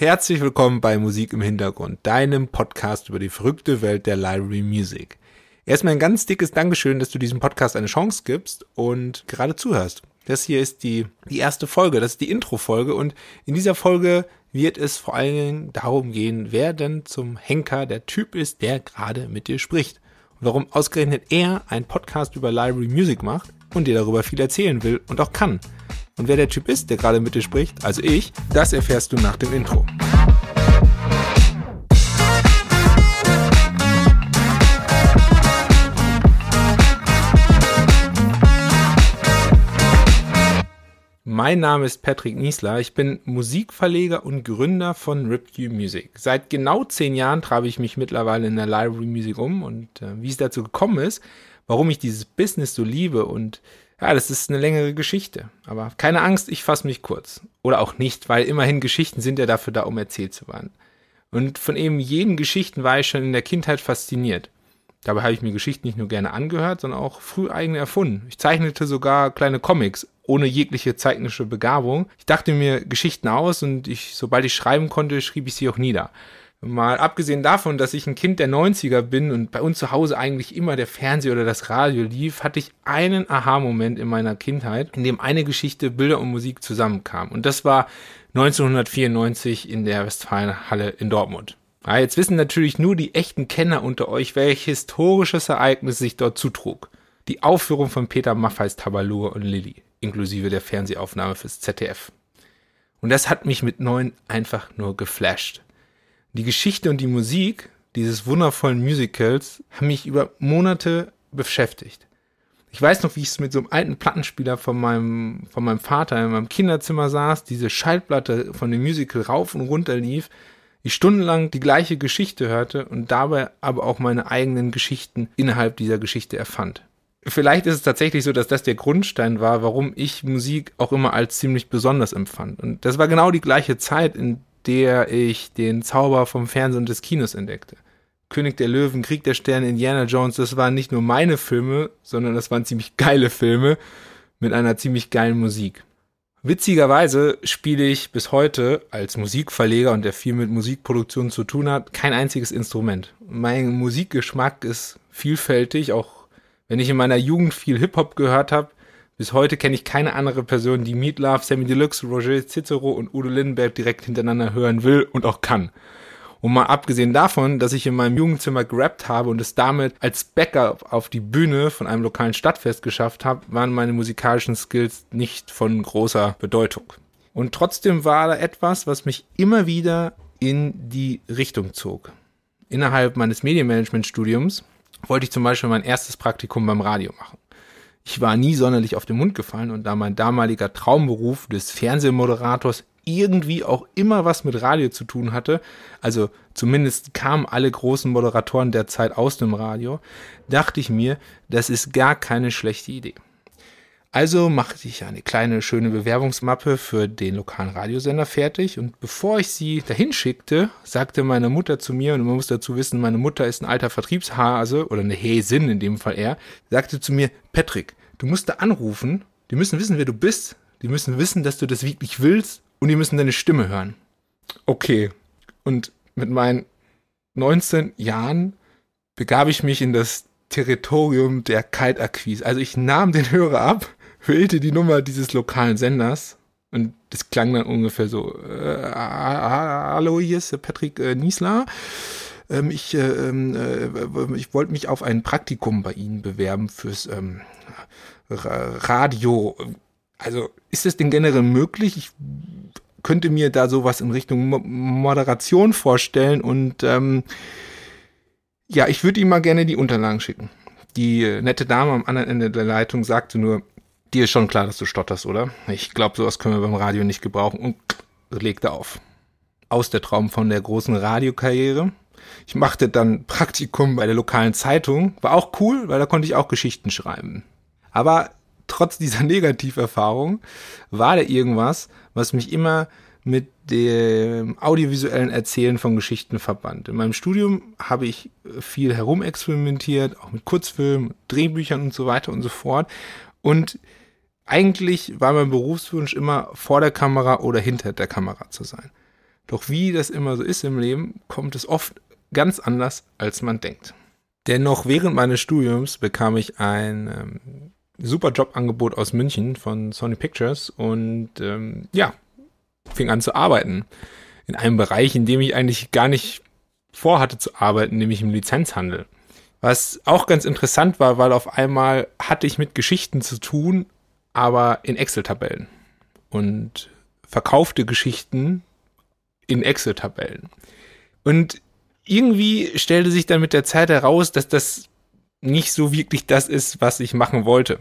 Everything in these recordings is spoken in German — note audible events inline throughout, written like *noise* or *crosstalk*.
Herzlich willkommen bei Musik im Hintergrund, deinem Podcast über die verrückte Welt der Library Music. Erstmal ein ganz dickes Dankeschön, dass du diesem Podcast eine Chance gibst und gerade zuhörst. Das hier ist die, die erste Folge, das ist die Intro-Folge und in dieser Folge wird es vor allen Dingen darum gehen, wer denn zum Henker der Typ ist, der gerade mit dir spricht. Und warum ausgerechnet er einen Podcast über Library Music macht und dir darüber viel erzählen will und auch kann. Und wer der Typ ist, der gerade mit dir spricht, also ich, das erfährst du nach dem Intro. Mein Name ist Patrick Niesler. Ich bin Musikverleger und Gründer von RipU Music. Seit genau zehn Jahren treibe ich mich mittlerweile in der Library Music um und äh, wie es dazu gekommen ist, warum ich dieses Business so liebe und ja, das ist eine längere Geschichte. Aber keine Angst, ich fasse mich kurz. Oder auch nicht, weil immerhin Geschichten sind ja dafür da, um erzählt zu werden. Und von eben jeden Geschichten war ich schon in der Kindheit fasziniert. Dabei habe ich mir Geschichten nicht nur gerne angehört, sondern auch früh eigene erfunden. Ich zeichnete sogar kleine Comics, ohne jegliche zeichnische Begabung. Ich dachte mir Geschichten aus und ich, sobald ich schreiben konnte, schrieb ich sie auch nieder. Mal abgesehen davon, dass ich ein Kind der 90er bin und bei uns zu Hause eigentlich immer der Fernseher oder das Radio lief, hatte ich einen Aha-Moment in meiner Kindheit, in dem eine Geschichte, Bilder und Musik zusammenkam. Und das war 1994 in der Westfalenhalle in Dortmund. Ja, jetzt wissen natürlich nur die echten Kenner unter euch, welch historisches Ereignis sich dort zutrug. Die Aufführung von Peter Maffeis Tabalur und Lilly, inklusive der Fernsehaufnahme fürs ZDF. Und das hat mich mit neun einfach nur geflasht. Die Geschichte und die Musik dieses wundervollen Musicals haben mich über Monate beschäftigt. Ich weiß noch, wie ich es mit so einem alten Plattenspieler von meinem, von meinem Vater in meinem Kinderzimmer saß, diese Schallplatte von dem Musical rauf und runter lief, ich stundenlang die gleiche Geschichte hörte und dabei aber auch meine eigenen Geschichten innerhalb dieser Geschichte erfand. Vielleicht ist es tatsächlich so, dass das der Grundstein war, warum ich Musik auch immer als ziemlich besonders empfand. Und das war genau die gleiche Zeit, in der ich den Zauber vom Fernsehen und des Kinos entdeckte. König der Löwen, Krieg der Sterne, Indiana Jones, das waren nicht nur meine Filme, sondern das waren ziemlich geile Filme mit einer ziemlich geilen Musik. Witzigerweise spiele ich bis heute als Musikverleger und der viel mit Musikproduktion zu tun hat, kein einziges Instrument. Mein Musikgeschmack ist vielfältig, auch wenn ich in meiner Jugend viel Hip-Hop gehört habe, bis heute kenne ich keine andere Person, die Meat Love, Sammy Deluxe, Roger Cicero und Udo Lindenberg direkt hintereinander hören will und auch kann. Und mal abgesehen davon, dass ich in meinem Jugendzimmer gerappt habe und es damit als Backup auf die Bühne von einem lokalen Stadtfest geschafft habe, waren meine musikalischen Skills nicht von großer Bedeutung. Und trotzdem war da etwas, was mich immer wieder in die Richtung zog. Innerhalb meines Medienmanagement-Studiums wollte ich zum Beispiel mein erstes Praktikum beim Radio machen. Ich war nie sonderlich auf den Mund gefallen und da mein damaliger Traumberuf des Fernsehmoderators irgendwie auch immer was mit Radio zu tun hatte, also zumindest kamen alle großen Moderatoren der Zeit aus dem Radio, dachte ich mir, das ist gar keine schlechte Idee. Also machte ich eine kleine schöne Bewerbungsmappe für den lokalen Radiosender fertig und bevor ich sie dahin schickte, sagte meine Mutter zu mir, und man muss dazu wissen, meine Mutter ist ein alter Vertriebshase oder eine Häsin in dem Fall eher, sagte zu mir, Patrick, du musst da anrufen, die müssen wissen, wer du bist, die müssen wissen, dass du das wirklich willst und die müssen deine Stimme hören. Okay. Und mit meinen 19 Jahren begab ich mich in das Territorium der Kaltakquise. Also ich nahm den Hörer ab wählte die Nummer dieses lokalen Senders und das klang dann ungefähr so, äh, hallo, hier ist Patrick äh, Niesler. Ähm, ich äh, ähm, äh, ich wollte mich auf ein Praktikum bei Ihnen bewerben fürs ähm, Radio. Also ist das denn generell möglich? Ich könnte mir da sowas in Richtung Mo Moderation vorstellen und ähm, ja, ich würde ihm mal gerne die Unterlagen schicken. Die äh, nette Dame am anderen Ende der Leitung sagte nur, Dir ist schon klar, dass du stotterst, oder? Ich glaube, sowas können wir beim Radio nicht gebrauchen und legte auf. Aus der Traum von der großen Radiokarriere. Ich machte dann Praktikum bei der lokalen Zeitung. War auch cool, weil da konnte ich auch Geschichten schreiben. Aber trotz dieser *laughs* Negativerfahrung war da irgendwas, was mich immer mit dem audiovisuellen Erzählen von Geschichten verband. In meinem Studium habe ich viel herumexperimentiert, auch mit Kurzfilmen, Drehbüchern und so weiter und so fort. Und eigentlich war mein Berufswunsch immer vor der Kamera oder hinter der Kamera zu sein. Doch wie das immer so ist im Leben, kommt es oft ganz anders, als man denkt. Dennoch während meines Studiums bekam ich ein ähm, super Jobangebot aus München von Sony Pictures und ähm, ja, fing an zu arbeiten. In einem Bereich, in dem ich eigentlich gar nicht vorhatte zu arbeiten, nämlich im Lizenzhandel. Was auch ganz interessant war, weil auf einmal hatte ich mit Geschichten zu tun, aber in Excel-Tabellen. Und verkaufte Geschichten in Excel-Tabellen. Und irgendwie stellte sich dann mit der Zeit heraus, dass das nicht so wirklich das ist, was ich machen wollte.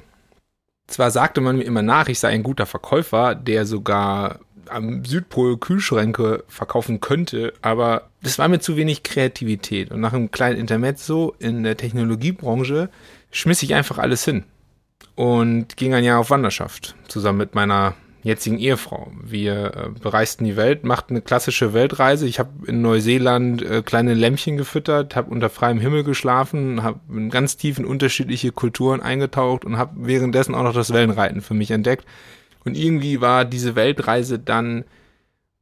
Zwar sagte man mir immer nach, ich sei ein guter Verkäufer, der sogar am Südpol Kühlschränke verkaufen könnte, aber das war mir zu wenig Kreativität. Und nach einem kleinen Intermezzo in der Technologiebranche schmiss ich einfach alles hin und ging ein Jahr auf Wanderschaft zusammen mit meiner jetzigen Ehefrau. Wir äh, bereisten die Welt, machten eine klassische Weltreise. Ich habe in Neuseeland äh, kleine Lämpchen gefüttert, habe unter freiem Himmel geschlafen, habe in ganz tiefen unterschiedliche Kulturen eingetaucht und habe währenddessen auch noch das Wellenreiten für mich entdeckt. Und irgendwie war diese Weltreise dann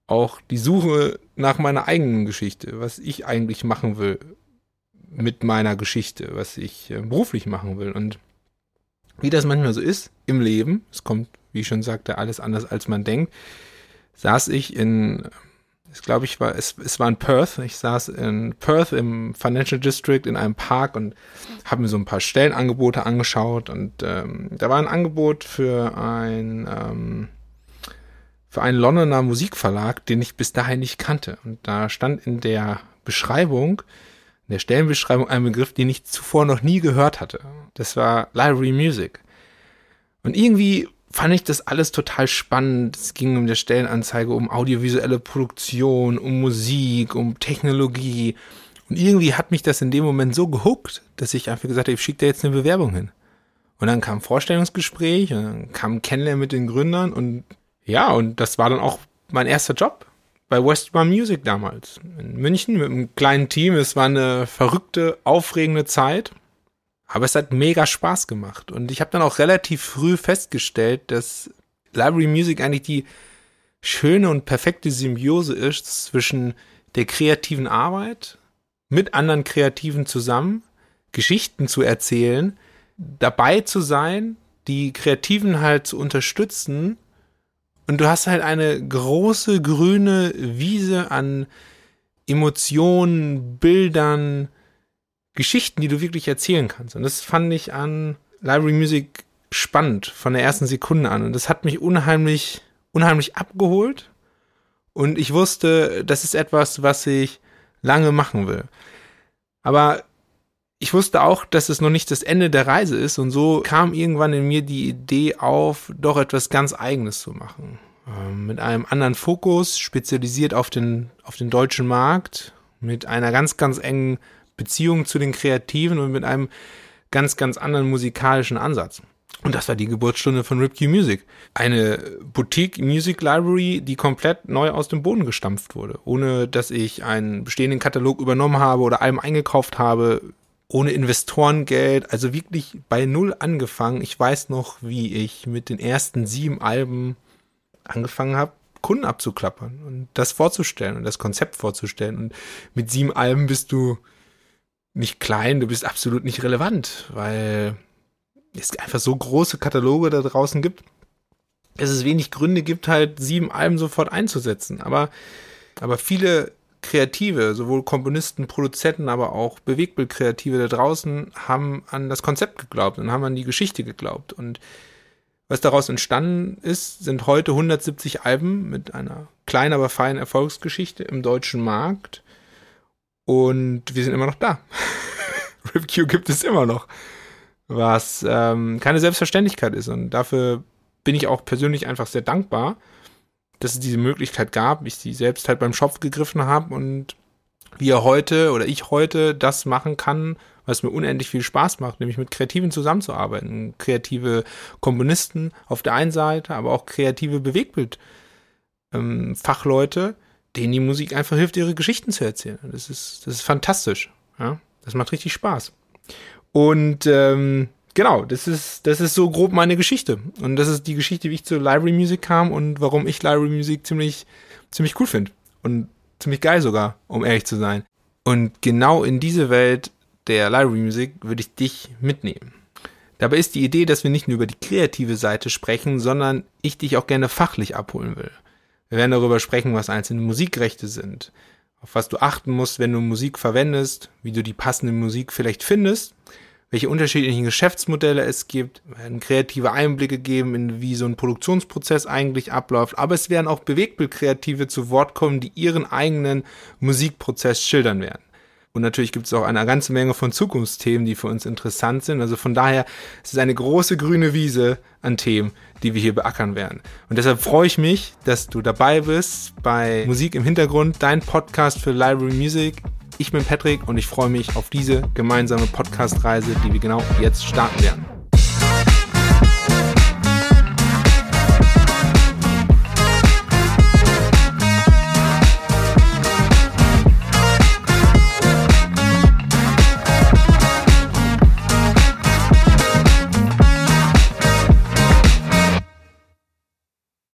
auch die Suche nach meiner eigenen Geschichte, was ich eigentlich machen will mit meiner Geschichte, was ich äh, beruflich machen will. Und wie das manchmal so ist im Leben, es kommt wie ich schon sagte, alles anders als man denkt, saß ich in, ich glaube, ich war, es, es war in Perth, ich saß in Perth im Financial District in einem Park und habe mir so ein paar Stellenangebote angeschaut und ähm, da war ein Angebot für ein, ähm, für einen Londoner Musikverlag, den ich bis dahin nicht kannte. Und da stand in der Beschreibung, in der Stellenbeschreibung ein Begriff, den ich zuvor noch nie gehört hatte. Das war Library Music. Und irgendwie fand ich das alles total spannend. Es ging um die Stellenanzeige, um audiovisuelle Produktion, um Musik, um Technologie. Und irgendwie hat mich das in dem Moment so gehuckt, dass ich einfach gesagt habe, ich schicke da jetzt eine Bewerbung hin. Und dann kam Vorstellungsgespräch, und dann kam Kennenlernen mit den Gründern und ja, und das war dann auch mein erster Job bei Westbar Music damals. In München mit einem kleinen Team. Es war eine verrückte, aufregende Zeit. Aber es hat mega Spaß gemacht. Und ich habe dann auch relativ früh festgestellt, dass Library Music eigentlich die schöne und perfekte Symbiose ist zwischen der kreativen Arbeit mit anderen Kreativen zusammen, Geschichten zu erzählen, dabei zu sein, die Kreativen halt zu unterstützen. Und du hast halt eine große grüne Wiese an Emotionen, Bildern, Geschichten, die du wirklich erzählen kannst. Und das fand ich an Library Music spannend von der ersten Sekunde an. Und das hat mich unheimlich, unheimlich abgeholt. Und ich wusste, das ist etwas, was ich lange machen will. Aber ich wusste auch, dass es noch nicht das Ende der Reise ist. Und so kam irgendwann in mir die Idee auf, doch etwas ganz Eigenes zu machen. Ähm, mit einem anderen Fokus, spezialisiert auf den, auf den deutschen Markt, mit einer ganz, ganz engen Beziehung zu den Kreativen und mit einem ganz, ganz anderen musikalischen Ansatz. Und das war die Geburtsstunde von Ripkey Music. Eine Boutique Music Library, die komplett neu aus dem Boden gestampft wurde. Ohne dass ich einen bestehenden Katalog übernommen habe oder Alben eingekauft habe. Ohne Investorengeld. Also wirklich bei Null angefangen. Ich weiß noch, wie ich mit den ersten sieben Alben angefangen habe, Kunden abzuklappern und das vorzustellen und das Konzept vorzustellen. Und mit sieben Alben bist du nicht klein, du bist absolut nicht relevant, weil es einfach so große Kataloge da draußen gibt, dass es wenig Gründe gibt, halt sieben Alben sofort einzusetzen. Aber, aber viele Kreative, sowohl Komponisten, Produzenten, aber auch Bewegbildkreative da draußen haben an das Konzept geglaubt und haben an die Geschichte geglaubt. Und was daraus entstanden ist, sind heute 170 Alben mit einer kleinen, aber feinen Erfolgsgeschichte im deutschen Markt und wir sind immer noch da. *laughs* RipQ gibt es immer noch. Was ähm, keine Selbstverständlichkeit ist. Und dafür bin ich auch persönlich einfach sehr dankbar, dass es diese Möglichkeit gab, ich sie selbst halt beim Schopf gegriffen habe und wir heute oder ich heute das machen kann, was mir unendlich viel Spaß macht, nämlich mit Kreativen zusammenzuarbeiten. Kreative Komponisten auf der einen Seite, aber auch kreative Bewegtbild-Fachleute, ähm, denen die Musik einfach hilft, ihre Geschichten zu erzählen. Das ist, das ist fantastisch. Ja? Das macht richtig Spaß. Und ähm, genau, das ist, das ist so grob meine Geschichte. Und das ist die Geschichte, wie ich zu Library Music kam und warum ich Library Music ziemlich, ziemlich cool finde. Und ziemlich geil sogar, um ehrlich zu sein. Und genau in diese Welt der Library Music würde ich dich mitnehmen. Dabei ist die Idee, dass wir nicht nur über die kreative Seite sprechen, sondern ich dich auch gerne fachlich abholen will. Wir werden darüber sprechen, was einzelne Musikrechte sind, auf was du achten musst, wenn du Musik verwendest, wie du die passende Musik vielleicht findest, welche unterschiedlichen Geschäftsmodelle es gibt, werden kreative Einblicke geben, in wie so ein Produktionsprozess eigentlich abläuft, aber es werden auch Bewegtbildkreative zu Wort kommen, die ihren eigenen Musikprozess schildern werden. Und natürlich gibt es auch eine ganze Menge von Zukunftsthemen, die für uns interessant sind. Also von daher es ist es eine große grüne Wiese an Themen, die wir hier beackern werden. Und deshalb freue ich mich, dass du dabei bist bei Musik im Hintergrund, dein Podcast für Library Music. Ich bin Patrick und ich freue mich auf diese gemeinsame Podcast-Reise, die wir genau jetzt starten werden.